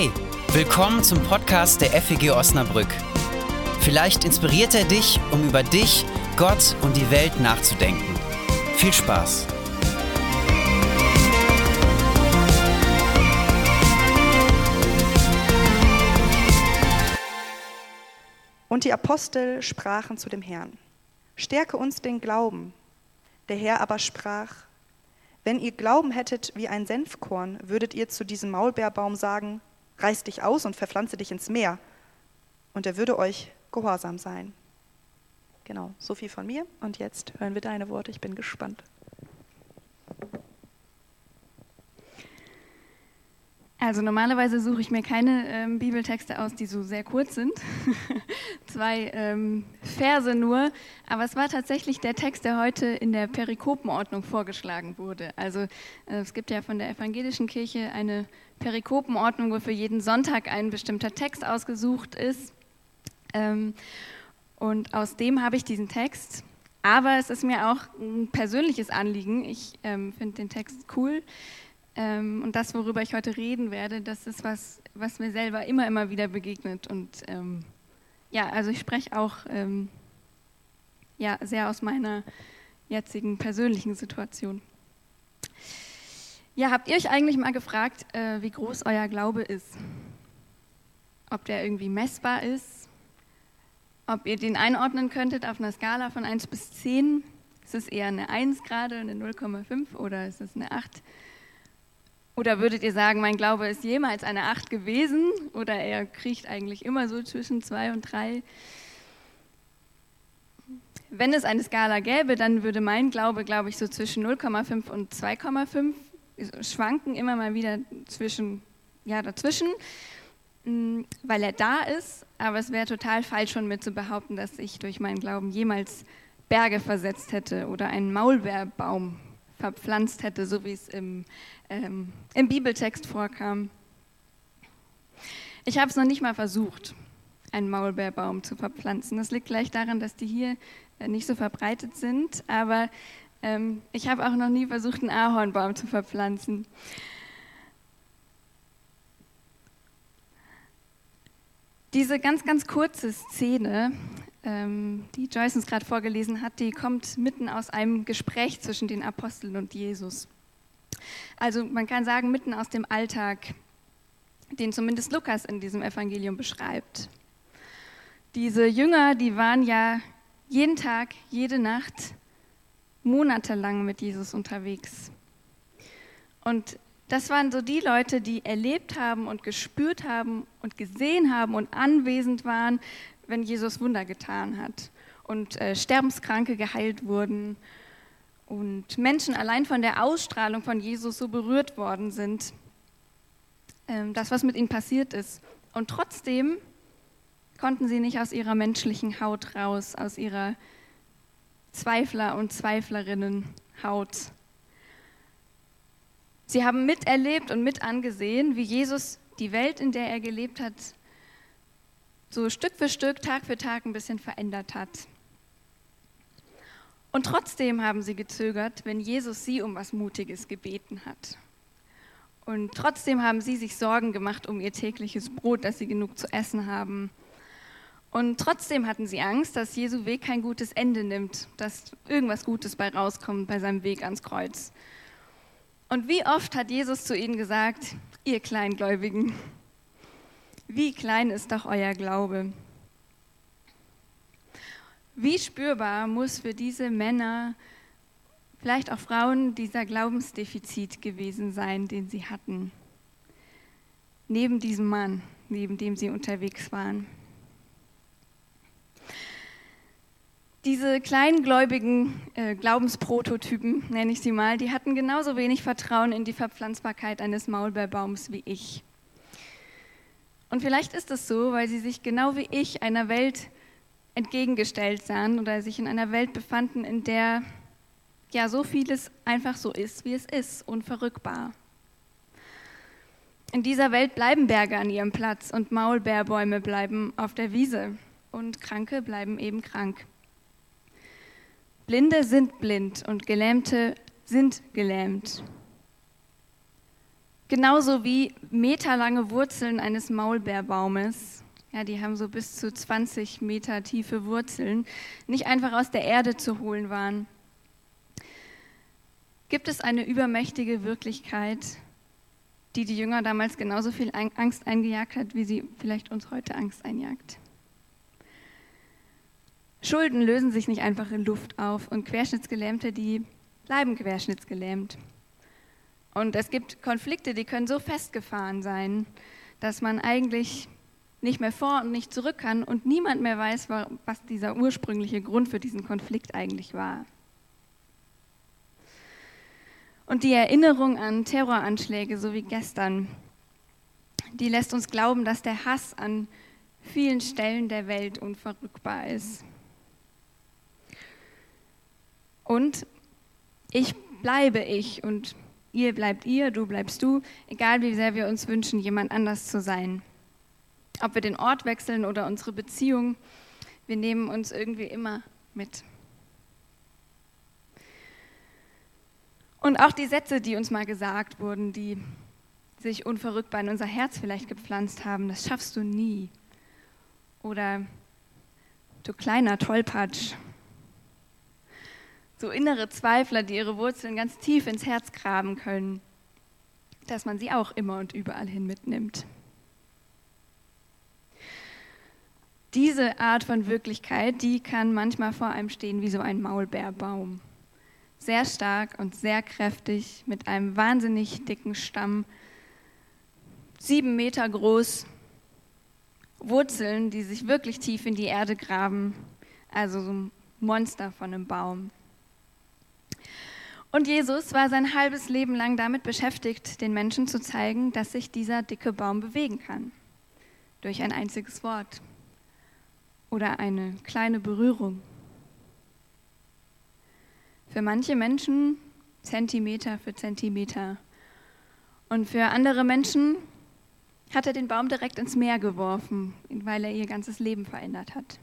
Hey, willkommen zum Podcast der FEG Osnabrück. Vielleicht inspiriert er dich, um über dich, Gott und die Welt nachzudenken. Viel Spaß! Und die Apostel sprachen zu dem Herrn, stärke uns den Glauben. Der Herr aber sprach, wenn ihr Glauben hättet wie ein Senfkorn, würdet ihr zu diesem Maulbeerbaum sagen, reiß dich aus und verpflanze dich ins Meer. Und er würde euch gehorsam sein. Genau, so viel von mir. Und jetzt hören wir deine Worte. Ich bin gespannt. Also normalerweise suche ich mir keine ähm, Bibeltexte aus, die so sehr kurz sind. Zwei ähm, Verse nur. Aber es war tatsächlich der Text, der heute in der Perikopenordnung vorgeschlagen wurde. Also äh, es gibt ja von der evangelischen Kirche eine Perikopenordnung, wo für jeden Sonntag ein bestimmter Text ausgesucht ist. Ähm, und aus dem habe ich diesen Text. Aber es ist mir auch ein persönliches Anliegen. Ich ähm, finde den Text cool. Ähm, und das, worüber ich heute reden werde, das ist was, was mir selber immer, immer wieder begegnet. Und ähm, ja, also ich spreche auch ähm, ja, sehr aus meiner jetzigen persönlichen Situation. Ja, habt ihr euch eigentlich mal gefragt, äh, wie groß euer Glaube ist? Ob der irgendwie messbar ist? Ob ihr den einordnen könntet auf einer Skala von 1 bis 10? Ist es eher eine 1 gerade, eine 0,5 oder ist es eine 8? Oder würdet ihr sagen, mein Glaube ist jemals eine Acht gewesen oder er kriecht eigentlich immer so zwischen zwei und drei? Wenn es eine Skala gäbe, dann würde mein Glaube, glaube ich, so zwischen 0,5 und 2,5 schwanken, immer mal wieder zwischen, ja, dazwischen, mm, weil er da ist. Aber es wäre total falsch von mir zu behaupten, dass ich durch meinen Glauben jemals Berge versetzt hätte oder einen Maulbeerbaum verpflanzt hätte, so wie es im, ähm, im Bibeltext vorkam. Ich habe es noch nicht mal versucht, einen Maulbeerbaum zu verpflanzen. Das liegt gleich daran, dass die hier äh, nicht so verbreitet sind, aber ähm, ich habe auch noch nie versucht, einen Ahornbaum zu verpflanzen. Diese ganz, ganz kurze Szene ähm, die Joyce uns gerade vorgelesen hat, die kommt mitten aus einem Gespräch zwischen den Aposteln und Jesus. Also man kann sagen, mitten aus dem Alltag, den zumindest Lukas in diesem Evangelium beschreibt. Diese Jünger, die waren ja jeden Tag, jede Nacht, monatelang mit Jesus unterwegs. Und das waren so die Leute, die erlebt haben und gespürt haben und gesehen haben und anwesend waren, wenn Jesus Wunder getan hat und äh, Sterbenskranke geheilt wurden und Menschen allein von der Ausstrahlung von Jesus so berührt worden sind, äh, das, was mit ihnen passiert ist. Und trotzdem konnten sie nicht aus ihrer menschlichen Haut raus, aus ihrer Zweifler- und Zweiflerinnen-Haut. Sie haben miterlebt und mit angesehen, wie Jesus die Welt, in der er gelebt hat, so Stück für Stück, Tag für Tag ein bisschen verändert hat. Und trotzdem haben sie gezögert, wenn Jesus sie um was Mutiges gebeten hat. Und trotzdem haben sie sich Sorgen gemacht um ihr tägliches Brot, dass sie genug zu essen haben. Und trotzdem hatten sie Angst, dass Jesu Weg kein gutes Ende nimmt, dass irgendwas Gutes bei rauskommt bei seinem Weg ans Kreuz. Und wie oft hat Jesus zu ihnen gesagt, ihr Kleingläubigen, wie klein ist doch euer Glaube? Wie spürbar muss für diese Männer, vielleicht auch Frauen, dieser Glaubensdefizit gewesen sein, den sie hatten? Neben diesem Mann, neben dem sie unterwegs waren. Diese kleingläubigen äh, Glaubensprototypen, nenne ich sie mal, die hatten genauso wenig Vertrauen in die Verpflanzbarkeit eines Maulbeerbaums wie ich. Und vielleicht ist es so, weil sie sich genau wie ich einer Welt entgegengestellt sahen oder sich in einer Welt befanden, in der ja so vieles einfach so ist, wie es ist, unverrückbar. In dieser Welt bleiben Berge an ihrem Platz und Maulbeerbäume bleiben auf der Wiese und Kranke bleiben eben krank. Blinde sind blind und Gelähmte sind gelähmt. Genauso wie meterlange Wurzeln eines Maulbeerbaumes, ja, die haben so bis zu 20 Meter tiefe Wurzeln, nicht einfach aus der Erde zu holen waren. Gibt es eine übermächtige Wirklichkeit, die die Jünger damals genauso viel Angst eingejagt hat, wie sie vielleicht uns heute Angst einjagt? Schulden lösen sich nicht einfach in Luft auf und Querschnittsgelähmte, die bleiben querschnittsgelähmt. Und es gibt Konflikte, die können so festgefahren sein, dass man eigentlich nicht mehr vor und nicht zurück kann und niemand mehr weiß, was dieser ursprüngliche Grund für diesen Konflikt eigentlich war. Und die Erinnerung an Terroranschläge, so wie gestern, die lässt uns glauben, dass der Hass an vielen Stellen der Welt unverrückbar ist. Und ich bleibe ich und ihr bleibt ihr, du bleibst du, egal wie sehr wir uns wünschen, jemand anders zu sein. Ob wir den Ort wechseln oder unsere Beziehung, wir nehmen uns irgendwie immer mit. Und auch die Sätze, die uns mal gesagt wurden, die sich unverrückbar in unser Herz vielleicht gepflanzt haben, das schaffst du nie. Oder du kleiner Tollpatsch. So innere Zweifler, die ihre Wurzeln ganz tief ins Herz graben können, dass man sie auch immer und überall hin mitnimmt. Diese Art von Wirklichkeit, die kann manchmal vor einem stehen wie so ein Maulbeerbaum sehr stark und sehr kräftig, mit einem wahnsinnig dicken Stamm, sieben Meter groß, Wurzeln, die sich wirklich tief in die Erde graben, also so ein Monster von einem Baum. Und Jesus war sein halbes Leben lang damit beschäftigt, den Menschen zu zeigen, dass sich dieser dicke Baum bewegen kann. Durch ein einziges Wort oder eine kleine Berührung. Für manche Menschen Zentimeter für Zentimeter. Und für andere Menschen hat er den Baum direkt ins Meer geworfen, weil er ihr ganzes Leben verändert hat.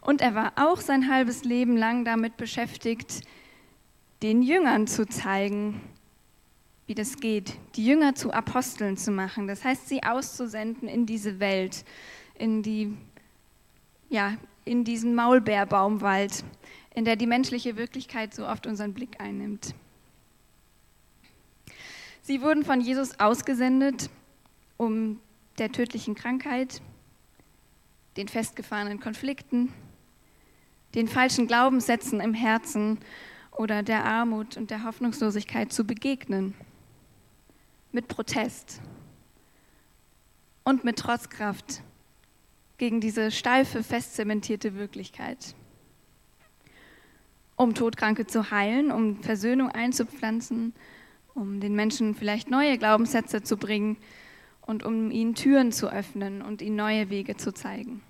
Und er war auch sein halbes Leben lang damit beschäftigt, den Jüngern zu zeigen, wie das geht, die Jünger zu Aposteln zu machen, das heißt, sie auszusenden in diese Welt, in die ja, in diesen Maulbeerbaumwald, in der die menschliche Wirklichkeit so oft unseren Blick einnimmt. Sie wurden von Jesus ausgesendet, um der tödlichen Krankheit, den festgefahrenen Konflikten, den falschen Glaubenssätzen im Herzen oder der Armut und der Hoffnungslosigkeit zu begegnen. Mit Protest und mit Trotzkraft gegen diese steife, festzementierte Wirklichkeit. Um Todkranke zu heilen, um Versöhnung einzupflanzen, um den Menschen vielleicht neue Glaubenssätze zu bringen und um ihnen Türen zu öffnen und ihnen neue Wege zu zeigen.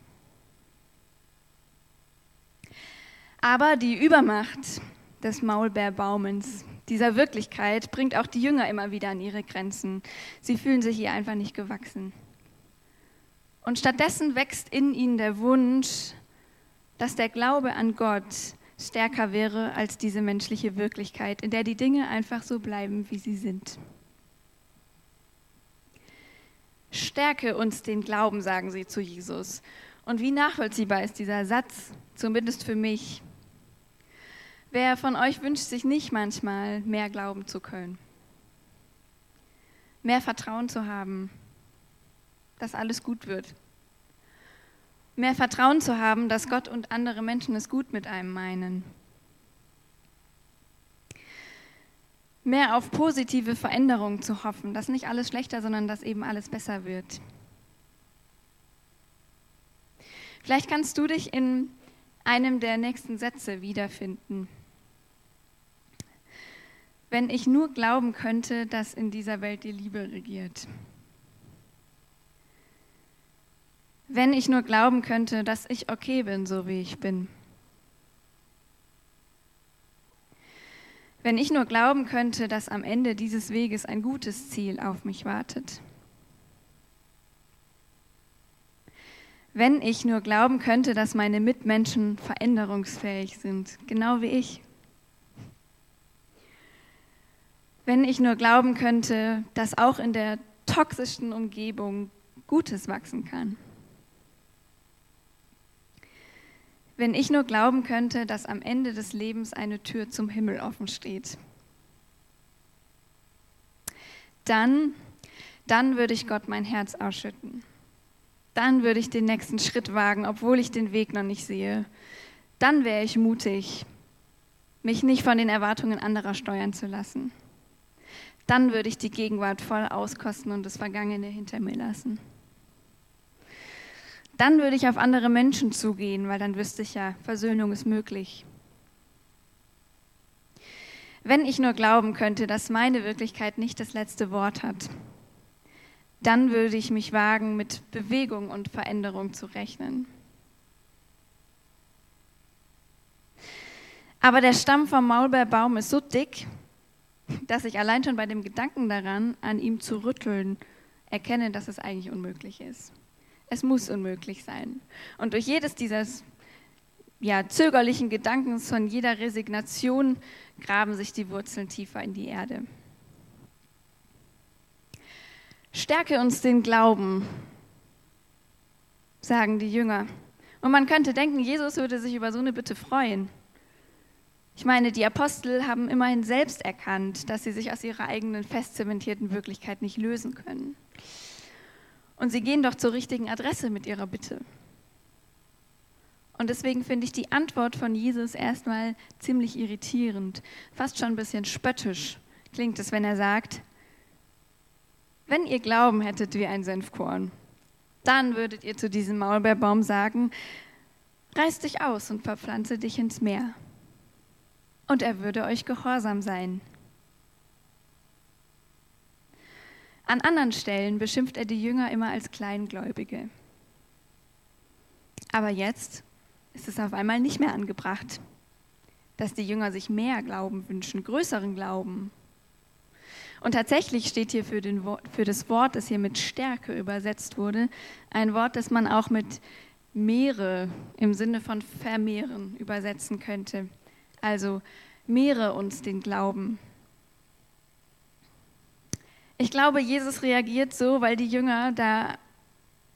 Aber die Übermacht des Maulbeerbaumens, dieser Wirklichkeit, bringt auch die Jünger immer wieder an ihre Grenzen. Sie fühlen sich ihr einfach nicht gewachsen. Und stattdessen wächst in ihnen der Wunsch, dass der Glaube an Gott stärker wäre als diese menschliche Wirklichkeit, in der die Dinge einfach so bleiben, wie sie sind. Stärke uns den Glauben, sagen sie zu Jesus. Und wie nachvollziehbar ist dieser Satz, zumindest für mich? Wer von euch wünscht sich nicht manchmal mehr glauben zu können? Mehr Vertrauen zu haben, dass alles gut wird. Mehr Vertrauen zu haben, dass Gott und andere Menschen es gut mit einem meinen. Mehr auf positive Veränderungen zu hoffen, dass nicht alles schlechter, sondern dass eben alles besser wird. Vielleicht kannst du dich in einem der nächsten Sätze wiederfinden. Wenn ich nur glauben könnte, dass in dieser Welt die Liebe regiert. Wenn ich nur glauben könnte, dass ich okay bin, so wie ich bin. Wenn ich nur glauben könnte, dass am Ende dieses Weges ein gutes Ziel auf mich wartet. Wenn ich nur glauben könnte, dass meine Mitmenschen veränderungsfähig sind, genau wie ich. Wenn ich nur glauben könnte, dass auch in der toxischsten Umgebung Gutes wachsen kann. Wenn ich nur glauben könnte, dass am Ende des Lebens eine Tür zum Himmel offen steht. Dann, dann würde ich Gott mein Herz ausschütten. Dann würde ich den nächsten Schritt wagen, obwohl ich den Weg noch nicht sehe. Dann wäre ich mutig, mich nicht von den Erwartungen anderer steuern zu lassen. Dann würde ich die Gegenwart voll auskosten und das Vergangene hinter mir lassen. Dann würde ich auf andere Menschen zugehen, weil dann wüsste ich ja, Versöhnung ist möglich. Wenn ich nur glauben könnte, dass meine Wirklichkeit nicht das letzte Wort hat, dann würde ich mich wagen, mit Bewegung und Veränderung zu rechnen. Aber der Stamm vom Maulbeerbaum ist so dick, dass ich allein schon bei dem Gedanken daran, an ihm zu rütteln, erkenne, dass es eigentlich unmöglich ist. Es muss unmöglich sein. Und durch jedes dieses ja, zögerlichen Gedankens, von jeder Resignation, graben sich die Wurzeln tiefer in die Erde. Stärke uns den Glauben, sagen die Jünger. Und man könnte denken, Jesus würde sich über so eine Bitte freuen. Ich meine, die Apostel haben immerhin selbst erkannt, dass sie sich aus ihrer eigenen fest zementierten Wirklichkeit nicht lösen können. Und sie gehen doch zur richtigen Adresse mit ihrer Bitte. Und deswegen finde ich die Antwort von Jesus erstmal ziemlich irritierend, fast schon ein bisschen spöttisch klingt es, wenn er sagt, wenn ihr Glauben hättet wie ein Senfkorn, dann würdet ihr zu diesem Maulbeerbaum sagen, reiß dich aus und verpflanze dich ins Meer und er würde euch gehorsam sein. An anderen Stellen beschimpft er die Jünger immer als Kleingläubige. Aber jetzt ist es auf einmal nicht mehr angebracht, dass die Jünger sich mehr Glauben wünschen, größeren Glauben. Und tatsächlich steht hier für, den, für das Wort, das hier mit Stärke übersetzt wurde, ein Wort, das man auch mit Meere im Sinne von vermehren übersetzen könnte. Also mehre uns den Glauben. Ich glaube, Jesus reagiert so, weil die Jünger da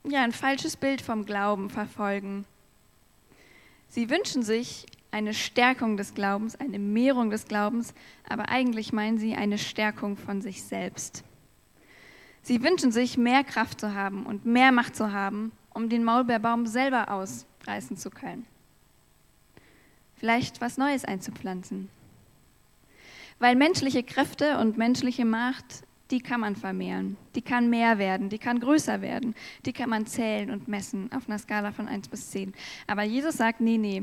ja ein falsches Bild vom Glauben verfolgen. Sie wünschen sich eine Stärkung des Glaubens, eine Mehrung des Glaubens, aber eigentlich meinen sie eine Stärkung von sich selbst. Sie wünschen sich mehr Kraft zu haben und mehr Macht zu haben, um den Maulbeerbaum selber ausreißen zu können vielleicht was Neues einzupflanzen. Weil menschliche Kräfte und menschliche Macht, die kann man vermehren. Die kann mehr werden, die kann größer werden. Die kann man zählen und messen auf einer Skala von 1 bis 10. Aber Jesus sagt, nee, nee.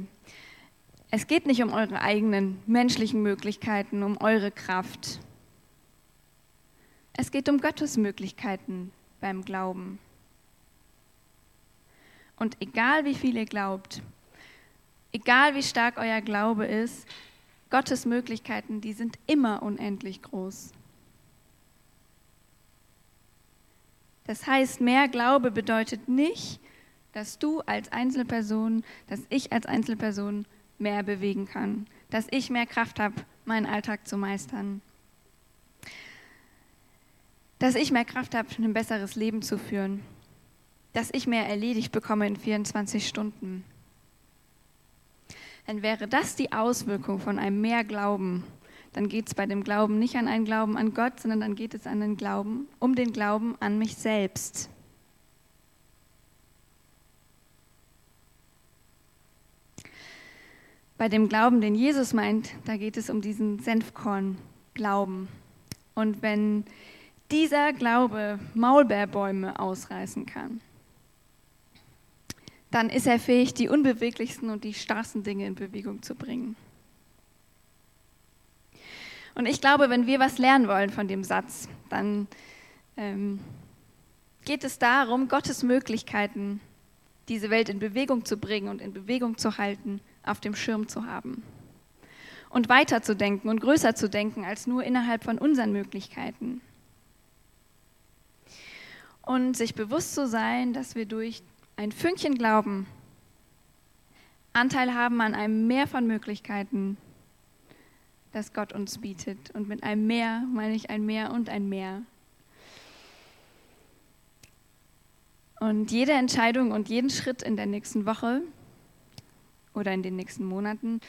Es geht nicht um eure eigenen menschlichen Möglichkeiten, um eure Kraft. Es geht um Gottes Möglichkeiten beim Glauben. Und egal wie viel ihr glaubt, Egal wie stark euer Glaube ist, Gottes Möglichkeiten, die sind immer unendlich groß. Das heißt, mehr Glaube bedeutet nicht, dass du als Einzelperson, dass ich als Einzelperson mehr bewegen kann, dass ich mehr Kraft habe, meinen Alltag zu meistern, dass ich mehr Kraft habe, ein besseres Leben zu führen, dass ich mehr erledigt bekomme in 24 Stunden. Dann wäre das die Auswirkung von einem mehr Glauben. Dann geht es bei dem Glauben nicht an einen Glauben an Gott, sondern dann geht es an den Glauben, um den Glauben an mich selbst. Bei dem Glauben, den Jesus meint, da geht es um diesen Senfkorn-Glauben. Und wenn dieser Glaube Maulbeerbäume ausreißen kann, dann ist er fähig, die unbeweglichsten und die starrsten Dinge in Bewegung zu bringen. Und ich glaube, wenn wir was lernen wollen von dem Satz, dann ähm, geht es darum, Gottes Möglichkeiten, diese Welt in Bewegung zu bringen und in Bewegung zu halten, auf dem Schirm zu haben. Und weiter zu denken und größer zu denken als nur innerhalb von unseren Möglichkeiten. Und sich bewusst zu sein, dass wir durch ein Fünkchen Glauben, Anteil haben an einem Meer von Möglichkeiten, das Gott uns bietet. Und mit einem Mehr meine ich ein Mehr und ein Mehr. Und jede Entscheidung und jeden Schritt in der nächsten Woche oder in den nächsten Monaten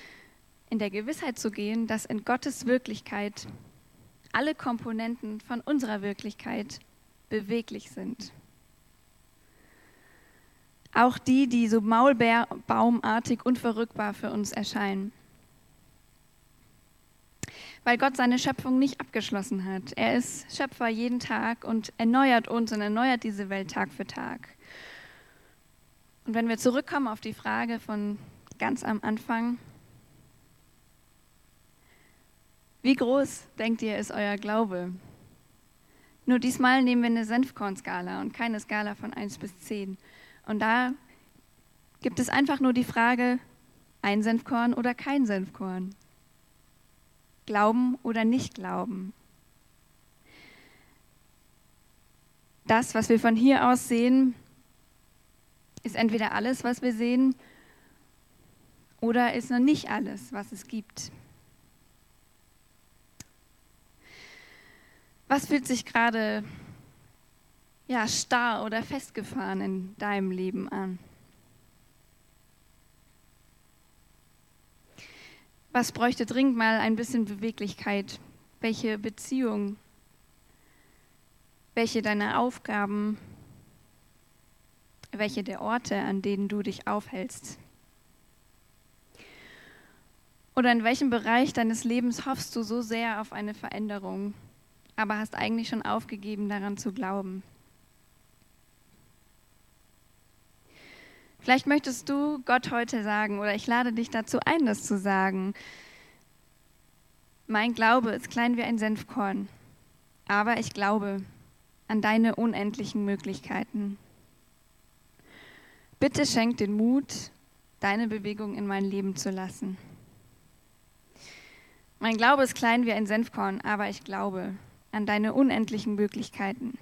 in der Gewissheit zu gehen, dass in Gottes Wirklichkeit alle Komponenten von unserer Wirklichkeit beweglich sind. Auch die, die so maulbaumartig unverrückbar für uns erscheinen. Weil Gott seine Schöpfung nicht abgeschlossen hat. Er ist Schöpfer jeden Tag und erneuert uns und erneuert diese Welt Tag für Tag. Und wenn wir zurückkommen auf die Frage von ganz am Anfang, wie groß denkt ihr ist euer Glaube? Nur diesmal nehmen wir eine Senfkornskala und keine Skala von 1 bis 10. Und da gibt es einfach nur die Frage, ein Senfkorn oder kein Senfkorn. Glauben oder nicht glauben. Das, was wir von hier aus sehen, ist entweder alles, was wir sehen, oder ist noch nicht alles, was es gibt. Was fühlt sich gerade ja, starr oder festgefahren in deinem Leben an? Was bräuchte dringend mal ein bisschen Beweglichkeit? Welche Beziehung? Welche deiner Aufgaben? Welche der Orte, an denen du dich aufhältst? Oder in welchem Bereich deines Lebens hoffst du so sehr auf eine Veränderung, aber hast eigentlich schon aufgegeben, daran zu glauben? Vielleicht möchtest du Gott heute sagen oder ich lade dich dazu ein, das zu sagen. Mein Glaube ist klein wie ein Senfkorn, aber ich glaube an deine unendlichen Möglichkeiten. Bitte schenk den Mut, deine Bewegung in mein Leben zu lassen. Mein Glaube ist klein wie ein Senfkorn, aber ich glaube an deine unendlichen Möglichkeiten.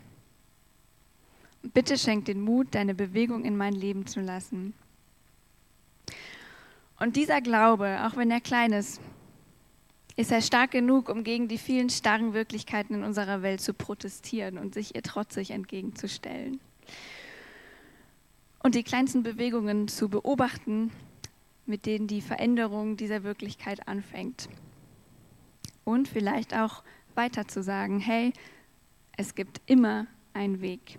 Bitte schenk den Mut, deine Bewegung in mein Leben zu lassen. Und dieser Glaube, auch wenn er klein ist, ist er stark genug, um gegen die vielen starren Wirklichkeiten in unserer Welt zu protestieren und sich ihr trotzig entgegenzustellen. Und die kleinsten Bewegungen zu beobachten, mit denen die Veränderung dieser Wirklichkeit anfängt und vielleicht auch weiter zu sagen, hey, es gibt immer einen Weg.